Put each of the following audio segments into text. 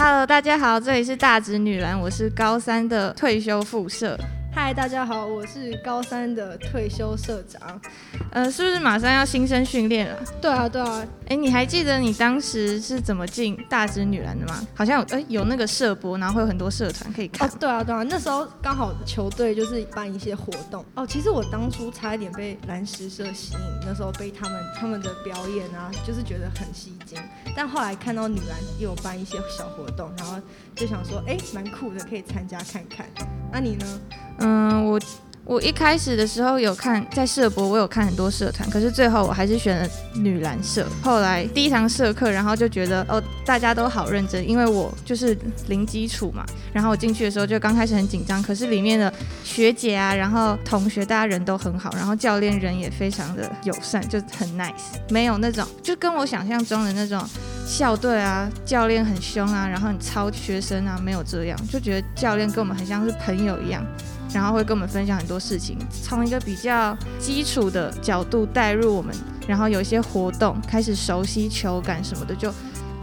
Hello，大家好，这里是大直女篮，我是高三的退休副社。嗨，大家好，我是高三的退休社长。呃，是不是马上要新生训练了？对啊，对啊。哎，你还记得你当时是怎么进大直女篮的吗？好像有，哎，有那个社博，然后会有很多社团可以看。哦，对啊，对啊。那时候刚好球队就是办一些活动。哦，其实我当初差一点被蓝石社吸引，那时候被他们他们的表演啊，就是觉得很吸睛。但后来看到女篮又有办一些小活动，然后就想说，哎，蛮酷的，可以参加看看。那你呢？嗯，我我一开始的时候有看在社博，我有看很多社团，可是最后我还是选了女篮社。后来第一堂社课，然后就觉得哦，大家都好认真，因为我就是零基础嘛。然后我进去的时候就刚开始很紧张，可是里面的学姐啊，然后同学，大家人都很好，然后教练人也非常的友善，就很 nice，没有那种就跟我想象中的那种校队啊，教练很凶啊，然后很操学生啊，没有这样，就觉得教练跟我们很像是朋友一样。然后会跟我们分享很多事情，从一个比较基础的角度带入我们，然后有一些活动开始熟悉球感什么的，就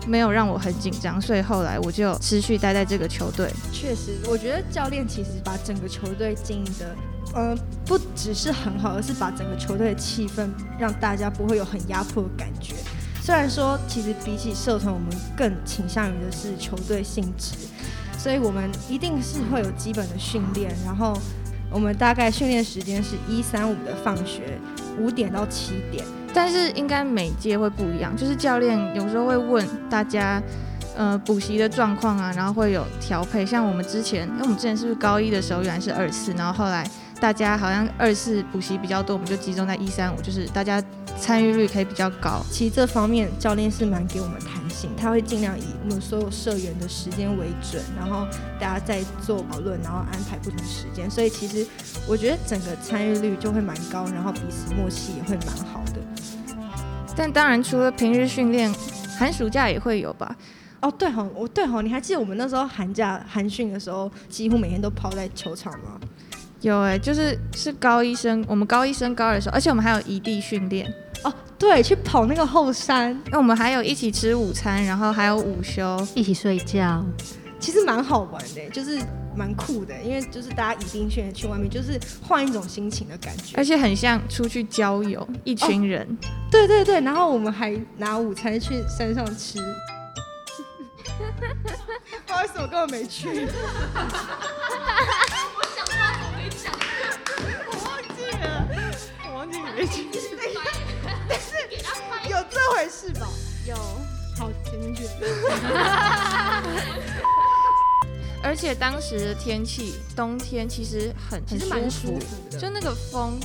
没有让我很紧张，所以后来我就持续待在这个球队。确实，我觉得教练其实把整个球队经营的，呃，不只是很好，而是把整个球队的气氛让大家不会有很压迫的感觉。虽然说，其实比起社团，我们更倾向于的是球队性质。所以我们一定是会有基本的训练，然后我们大概训练时间是一三五的放学，五点到七点。但是应该每届会不一样，就是教练有时候会问大家，呃，补习的状况啊，然后会有调配。像我们之前，因为我们之前是不是高一的时候原来是二四，然后后来大家好像二四补习比较多，我们就集中在一三五，就是大家参与率可以比较高。其实这方面教练是蛮给我们弹性。他会尽量以我们所有社员的时间为准，然后大家再做讨论，然后安排不同时间。所以其实我觉得整个参与率就会蛮高，然后彼此默契也会蛮好的。但当然，除了平日训练，寒暑假也会有吧？哦，对吼，我对吼，你还记得我们那时候寒假寒训的时候，几乎每天都泡在球场吗？有哎、欸，就是是高一升，我们高一升高二的时候，而且我们还有异地训练。哦，对，去跑那个后山，那我们还有一起吃午餐，然后还有午休，一起睡觉，其实蛮好玩的，就是蛮酷的，因为就是大家一定选去外面，就是换一种心情的感觉，而且很像出去郊游，一群人，哦，对对对，然后我们还拿午餐去山上吃，不好意思，我根本没去，我想说我没讲，我忘记了，我忘记没去。是吧？有，好，听进去。而且当时的天气，冬天其实很很蛮舒服的，就那个风。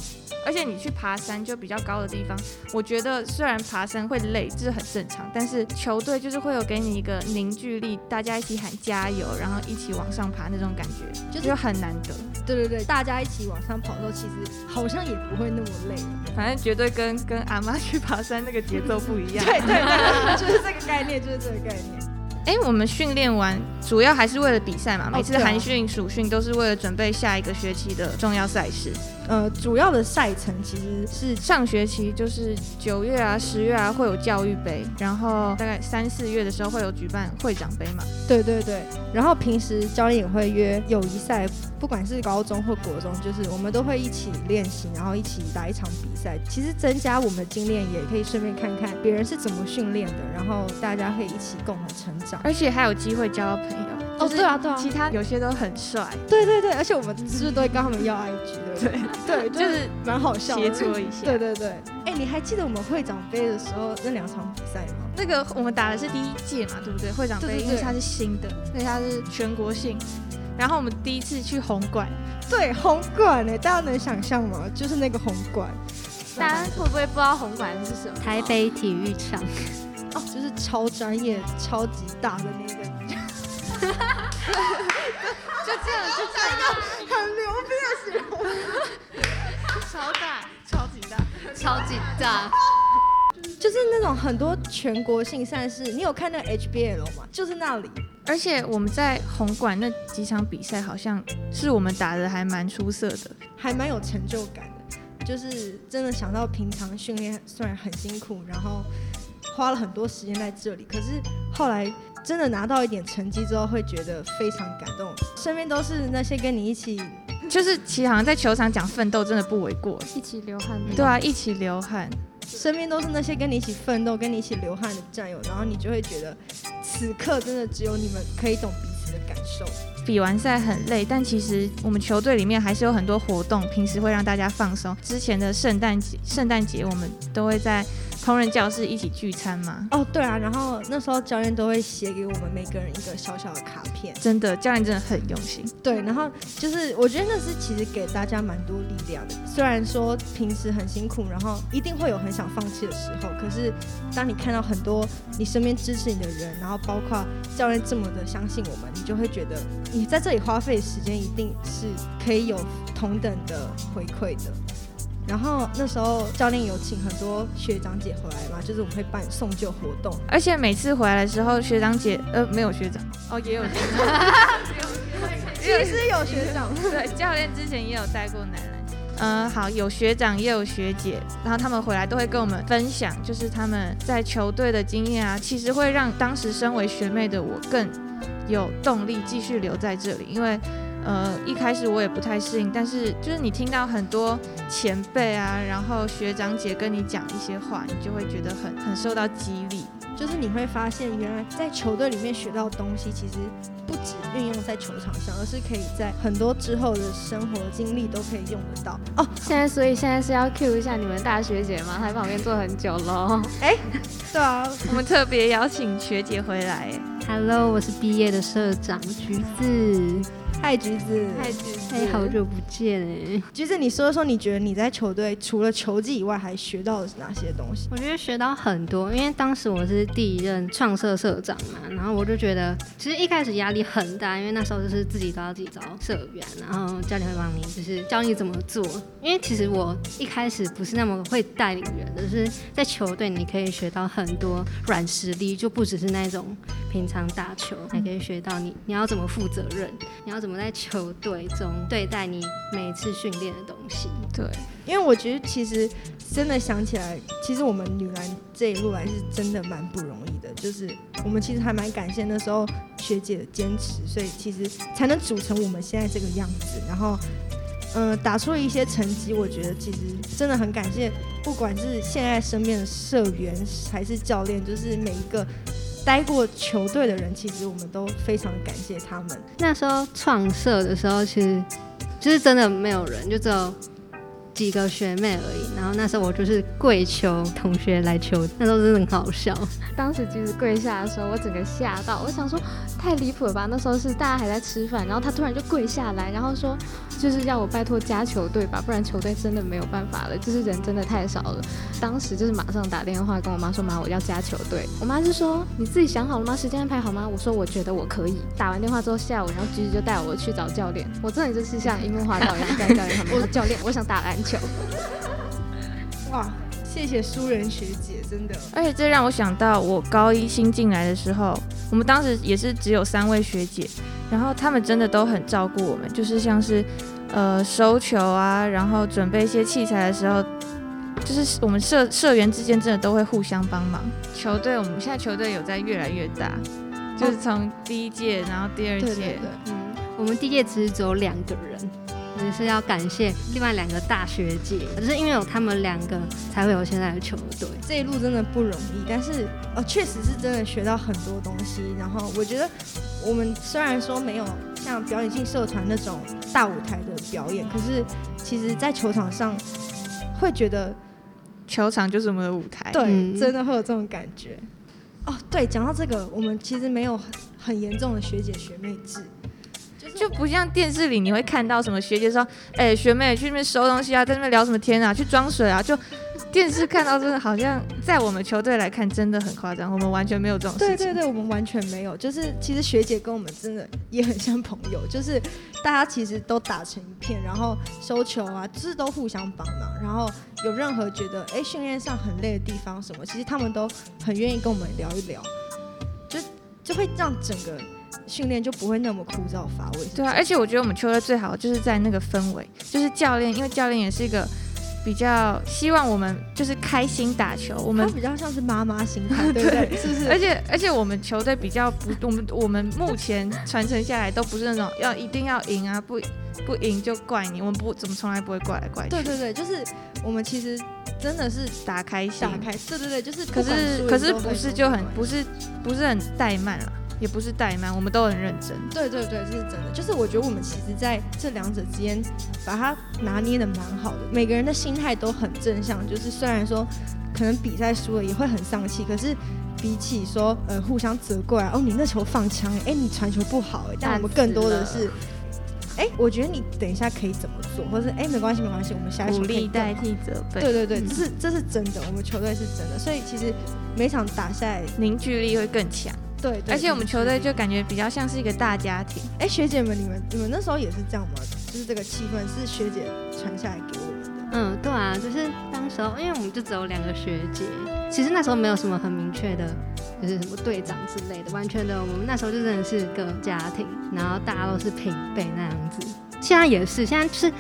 而且你去爬山就比较高的地方，我觉得虽然爬山会累，这是很正常，但是球队就是会有给你一个凝聚力，大家一起喊加油，然后一起往上爬那种感觉，就是很难得。对对对，大家一起往上跑的时候，其实好像也不会那么累，反正绝对跟跟阿妈去爬山那个节奏不一样。对对对，就是这个概念，就是这个概念。哎，我们训练完主要还是为了比赛嘛，每次寒训、暑训都是为了准备下一个学期的重要赛事。呃，主要的赛程其实是上学期就是九月啊、十月啊会有教育杯，然后大概三四月的时候会有举办会长杯嘛。对对对，然后平时教练也会约友谊赛，不管是高中或国中，就是我们都会一起练习，然后一起打一场比赛。其实增加我们的经验，也可以顺便看看别人是怎么训练的，然后大家可以一起共同成长，而且还有机会交到朋友。哦，对啊，对啊，其他有些都很帅。对对对，而且我们是不是都会跟他们要 IG，对不对？对，就是蛮好笑的，切磋一下。对对对，哎，你还记得我们会长杯的时候那两场比赛吗？那个我们打的是第一届嘛，对不对？会长杯，因为它是新的，所以它是全国性。然后我们第一次去红馆，对，红馆哎，大家能想象吗？就是那个红馆，大家会不会不知道红馆是什么？台北体育场。哦，就是超专业、超级大的那个。就这样，就这样，很牛逼的形容，超大，超级大，超级大，就是那种很多全国性赛事。你有看那个 HBL 吗？就是那里。而且我们在红馆那几场比赛，好像是我们打的还蛮出色的，还蛮有成就感的。就是真的想到平常训练虽然很辛苦，然后。花了很多时间在这里，可是后来真的拿到一点成绩之后，会觉得非常感动。身边都是那些跟你一起，就是其实好像在球场讲奋斗，真的不为过。一起流汗，对啊，一起流汗。身边都是那些跟你一起奋斗、跟你一起流汗的战友，然后你就会觉得，此刻真的只有你们可以懂彼此的感受。比完赛很累，但其实我们球队里面还是有很多活动，平时会让大家放松。之前的圣诞节，圣诞节我们都会在。烹饪教室一起聚餐吗？哦，对啊，然后那时候教练都会写给我们每个人一个小小的卡片。真的，教练真的很用心。对，然后就是我觉得那是其实给大家蛮多力量的。虽然说平时很辛苦，然后一定会有很想放弃的时候，可是当你看到很多你身边支持你的人，然后包括教练这么的相信我们，你就会觉得你在这里花费的时间一定是可以有同等的回馈的。然后那时候教练有请很多学长姐回来嘛，就是我们会办送旧活动，而且每次回来的时候，学长姐呃没有学长。哦，也有学长，其实有学长，对，教练之前也有带过男篮，嗯、呃，好，有学长也有学姐，然后他们回来都会跟我们分享，就是他们在球队的经验啊，其实会让当时身为学妹的我更有动力继续留在这里，因为。呃，一开始我也不太适应，但是就是你听到很多前辈啊，然后学长姐跟你讲一些话，你就会觉得很很受到激励。就是你会发现，原来在球队里面学到的东西，其实不止运用在球场上，而是可以在很多之后的生活经历都可以用得到。哦，现在所以现在是要 cue 一下你们大学姐吗？她在旁边坐很久喽。哎，对啊，我们特别邀请学姐回来。Hello，我是毕业的社长橘子。嗨，橘子！嗨，橘子！哎，好久不见哎！橘子，你说说，你觉得你在球队除了球技以外，还学到了哪些东西？我觉得学到很多，因为当时我是第一任创社社长嘛，然后我就觉得，其实一开始压力很大，因为那时候就是自己都要自己找社员，然后教练会帮你，就是教你怎么做。因为其实我一开始不是那么会带领人的，就是在球队你可以学到很多软实力，就不只是那种平常打球，还可以学到你你要怎么负责任，你要怎么。我们在球队中对待你每一次训练的东西，对，因为我觉得其实真的想起来，其实我们女篮这一路来是真的蛮不容易的。就是我们其实还蛮感谢那时候学姐的坚持，所以其实才能组成我们现在这个样子。然后，嗯、呃，打出了一些成绩，我觉得其实真的很感谢，不管是现在身边的社员还是教练，就是每一个。待过球队的人，其实我们都非常感谢他们。那时候创社的时候，其实就是真的没有人，就只有几个学妹而已。然后那时候我就是跪求同学来求，那时候真的很好笑。当时其实跪下的时候，我整个吓到，我想说太离谱了吧？那时候是大家还在吃饭，然后他突然就跪下来，然后说。就是要我拜托加球队吧，不然球队真的没有办法了。就是人真的太少了。当时就是马上打电话跟我妈说：“妈，我要加球队。”我妈就说：“你自己想好了吗？时间安排好吗？”我说：“我觉得我可以。”打完电话之后，下午然后橘子就带我去找教练。我真的就是像樱木花道一样在教练旁边说：“教练，我想打篮球。” 哇，谢谢苏人学姐，真的。而且这让我想到，我高一新进来的时候，我们当时也是只有三位学姐。然后他们真的都很照顾我们，就是像是，呃，收球啊，然后准备一些器材的时候，就是我们社社员之间真的都会互相帮忙。球队我们现在球队有在越来越大，就是从第一届，然后第二届，对对对，嗯，我们第一届其实只有两个人。也是要感谢另外两个大学姐，只是因为有他们两个，才会有现在的球队。这一路真的不容易，但是呃，确实是真的学到很多东西。然后我觉得，我们虽然说没有像表演性社团那种大舞台的表演，可是其实，在球场上会觉得球场就是我们的舞台。对，嗯、真的会有这种感觉。哦，对，讲到这个，我们其实没有很很严重的学姐学妹制。就不像电视里你会看到什么学姐说，哎、学妹去那边收东西啊，在那边聊什么天啊，去装水啊，就电视看到真的好像在我们球队来看真的很夸张，我们完全没有这种事情。对对对，我们完全没有，就是其实学姐跟我们真的也很像朋友，就是大家其实都打成一片，然后收球啊，就是都互相帮忙，然后有任何觉得哎训练上很累的地方什么，其实他们都很愿意跟我们聊一聊，就就会让整个。训练就不会那么枯燥乏味。对啊，而且我觉得我们球队最好就是在那个氛围，就是教练，因为教练也是一个比较希望我们就是开心打球，我们比较像是妈妈心态，对不对？是不是？而且而且我们球队比较不，我们我们目前传承下来都不是那种要一定要赢啊，不不赢就怪你，我们不怎么从来不会怪来怪去。对对对，就是我们其实真的是打开心，打开，对对对，就是可是可是不是就很不是不是很怠慢了。也不是怠慢，我们都很认真。对对对，这是真的。就是我觉得我们其实在这两者之间，把它拿捏的蛮好的。每个人的心态都很正向，就是虽然说可能比赛输了也会很丧气，可是比起说呃互相责怪哦，你那球放枪，哎你传球不好，哎，但我们更多的是，哎我觉得你等一下可以怎么做，或者是哎没关系没关系，我们下一球可以鼓励代替责备。对对对，这是这是真的，我们球队是真的，所以其实每场打下来凝聚力会更强。对，对，而且我们球队就感觉比较像是一个大家庭。哎，学姐们，你们你们那时候也是这样吗？就是这个气氛是学姐传下来给我们的。嗯，对啊，就是当时候，因为我们就只有两个学姐，其实那时候没有什么很明确的，就是什么队长之类的，完全的，我们那时候就真的是个家庭，然后大家都是平辈那样子。现在也是，现在就是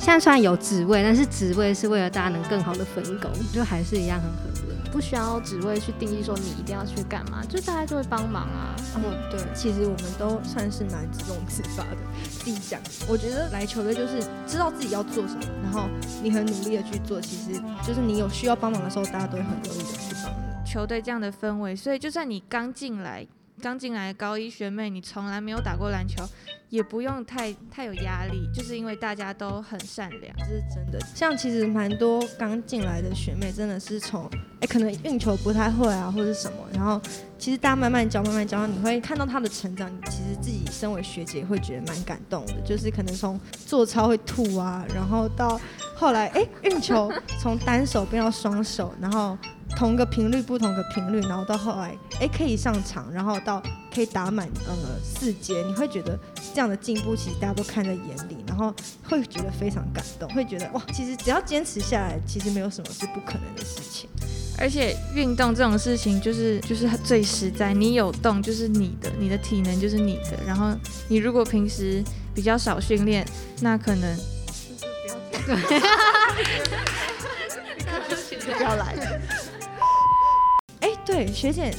现在虽然有职位，但是职位是为了大家能更好的分工，就还是一样很合。不需要职位去定义说你一定要去干嘛，就大家就会帮忙啊。嗯，对，其实我们都算是蛮自动自发的。自己讲，我觉得来球队就是知道自己要做什么，然后你很努力的去做，其实就是你有需要帮忙的时候，大家都会很乐意的去帮你。球队这样的氛围，所以就算你刚进来。刚进来的高一学妹，你从来没有打过篮球，也不用太太有压力，就是因为大家都很善良，这是真的。像其实蛮多刚进来的学妹，真的是从哎可能运球不太会啊，或者什么，然后其实大家慢慢教，慢慢教，你会看到她的成长。你其实自己身为学姐会觉得蛮感动的，就是可能从做操会吐啊，然后到后来哎运球 从单手变到双手，然后。同个频率，不同的频率，然后到后来，哎，可以上场，然后到可以打满呃四节，你会觉得这样的进步，其实大家都看在眼里，然后会觉得非常感动，会觉得哇，其实只要坚持下来，其实没有什么是不可能的事情。而且运动这种事情，就是就是最实在，你有动就是你的，你的体能就是你的。然后你如果平时比较少训练，那可能就是不要对，不要来 对，学姐，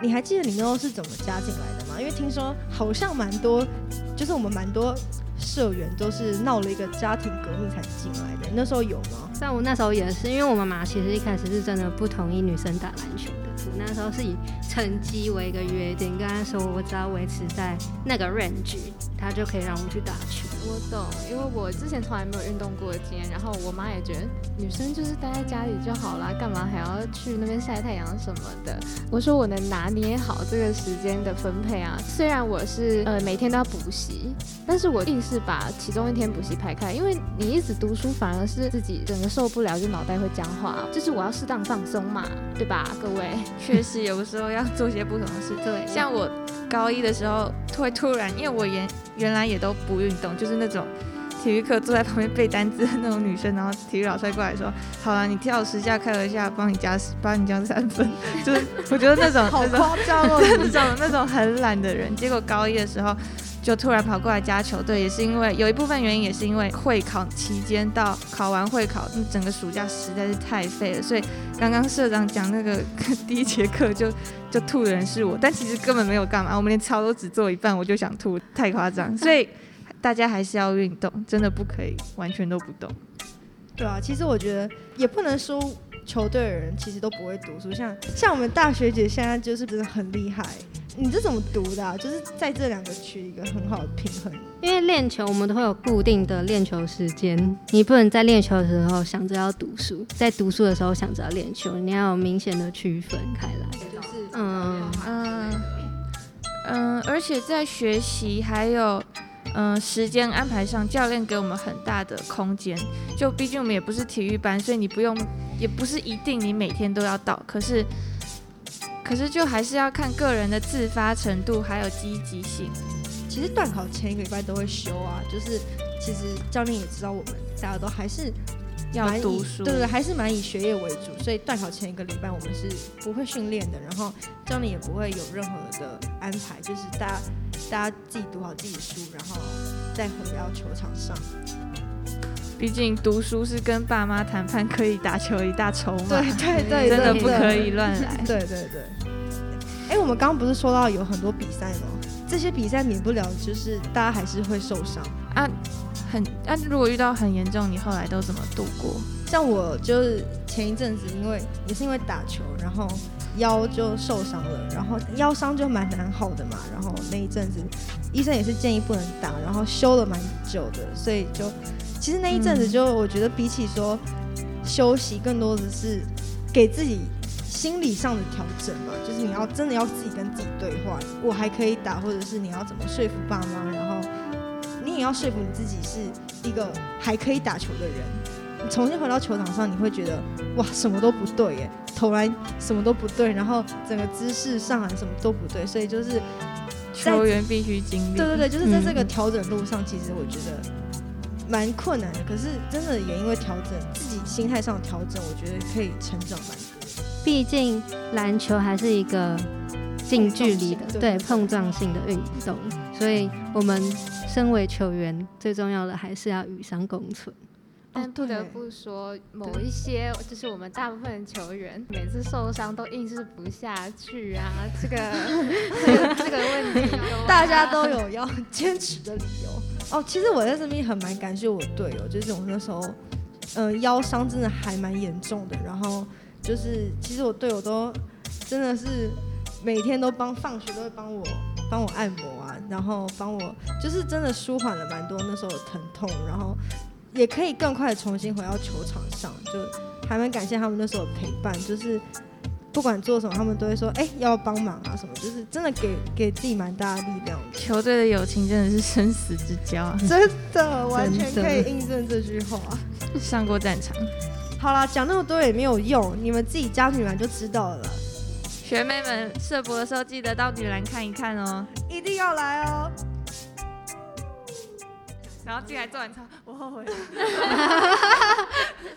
你还记得你那时候是怎么加进来的吗？因为听说好像蛮多，就是我们蛮多社员都是闹了一个家庭革命才进来的。那时候有吗？像我那时候也是，因为我妈妈其实一开始是真的不同意女生打篮球的。我那时候是以成绩为一个约定，跟她说我只要维持在那个 range，她就可以让我去打球。我懂，因为我之前从来没有运动过的经验，然后我妈也觉得女生就是待在家里就好啦，干嘛还要去那边晒太阳什么的。我说我能拿捏好这个时间的分配啊，虽然我是呃每天都要补习，但是我硬是把其中一天补习排开，因为你一直读书反而是自己整个受不了，就脑袋会僵化，就是我要适当放松嘛，对吧，各位？确实有时候要做些不同的事，对，像我。高一的时候会突然，因为我原原来也都不运动，就是那种体育课坐在旁边背单词的那种女生，然后体育老师过来说：“好了，你跳十下，开了一下，帮你加帮你加三分。” 就是我觉得那种好夸张哦，那种那种很懒的人，结果高一的时候。就突然跑过来加球队，也是因为有一部分原因，也是因为会考期间到考完会考，那整个暑假实在是太废了，所以刚刚社长讲那个 第一节课就就吐的人是我，但其实根本没有干嘛，我们连操都只做一半，我就想吐，太夸张，所以大家还是要运动，真的不可以完全都不动。对啊，其实我觉得也不能说球队的人其实都不会读书，像像我们大学姐现在就是真的很厉害。你这怎么读的？就是在这两个取一个很好的平衡。因为练球，我们都会有固定的练球时间，你不能在练球的时候想着要读书，在读书的时候想着要练球，你要有明显的区分开来。就是嗯嗯嗯，而且在学习还有嗯时间安排上，教练给我们很大的空间。就毕竟我们也不是体育班，所以你不用，也不是一定你每天都要到。可是。可是就还是要看个人的自发程度，还有积极性。其实段考前一个礼拜都会修啊，就是其实教练也知道我们大家都还是要读书，对对，还是蛮以学业为主，所以段考前一个礼拜我们是不会训练的，然后教练也不会有任何的安排，就是大家大家自己读好自己的书，然后再回到球场上。毕竟读书是跟爸妈谈判，可以打球一大筹码。对对对，真的不可以乱来。对对对。哎、欸，我们刚刚不是说到有很多比赛吗？这些比赛免不了就是大家还是会受伤啊。很啊，如果遇到很严重，你后来都怎么度过？像我就是前一阵子，因为也是因为打球，然后腰就受伤了，然后腰伤就蛮难好的嘛。然后那一阵子医生也是建议不能打，然后休了蛮久的，所以就其实那一阵子就我觉得比起说休息，更多的是给自己心理上的调整嘛。就是你要真的要自己跟自己对话，我还可以打，或者是你要怎么说服爸妈，然后你也要说服你自己是一个还可以打球的人。重新回到球场上，你会觉得哇，什么都不对耶，投篮什么都不对，然后整个姿势上篮什么都不对，所以就是球员必须经历。对对对，就是在这个调整路上，其实我觉得蛮困难的。可是真的也因为调整自己心态上的调整，我觉得可以成长蛮多。毕竟篮球还是一个近距离的，对碰撞性的运动，所以我们身为球员，最重要的还是要与伤共存。但不得不说，某一些就是我们大部分球员每次受伤都硬是不下去啊，这个这个 这个问题，大家都有要坚持的理由。哦，其实我在这边很蛮感谢我队友，就是我那时候，嗯、腰伤真的还蛮严重的，然后就是其实我队友都真的是每天都帮放学都会帮我帮我按摩啊，然后帮我就是真的舒缓了蛮多那时候的疼痛，然后。也可以更快的重新回到球场上，就还蛮感谢他们那时候的陪伴，就是不管做什么，他们都会说，哎、欸，要帮忙啊什么，就是真的给给自己蛮大的力量的。球队的友情真的是生死之交啊，真的完全可以印证这句话。上过战场，好啦，讲那么多也没有用，你们自己加女篮就知道了。学妹们社博的时候记得到女篮看一看哦，一定要来哦。然后进来做完操，我后悔了。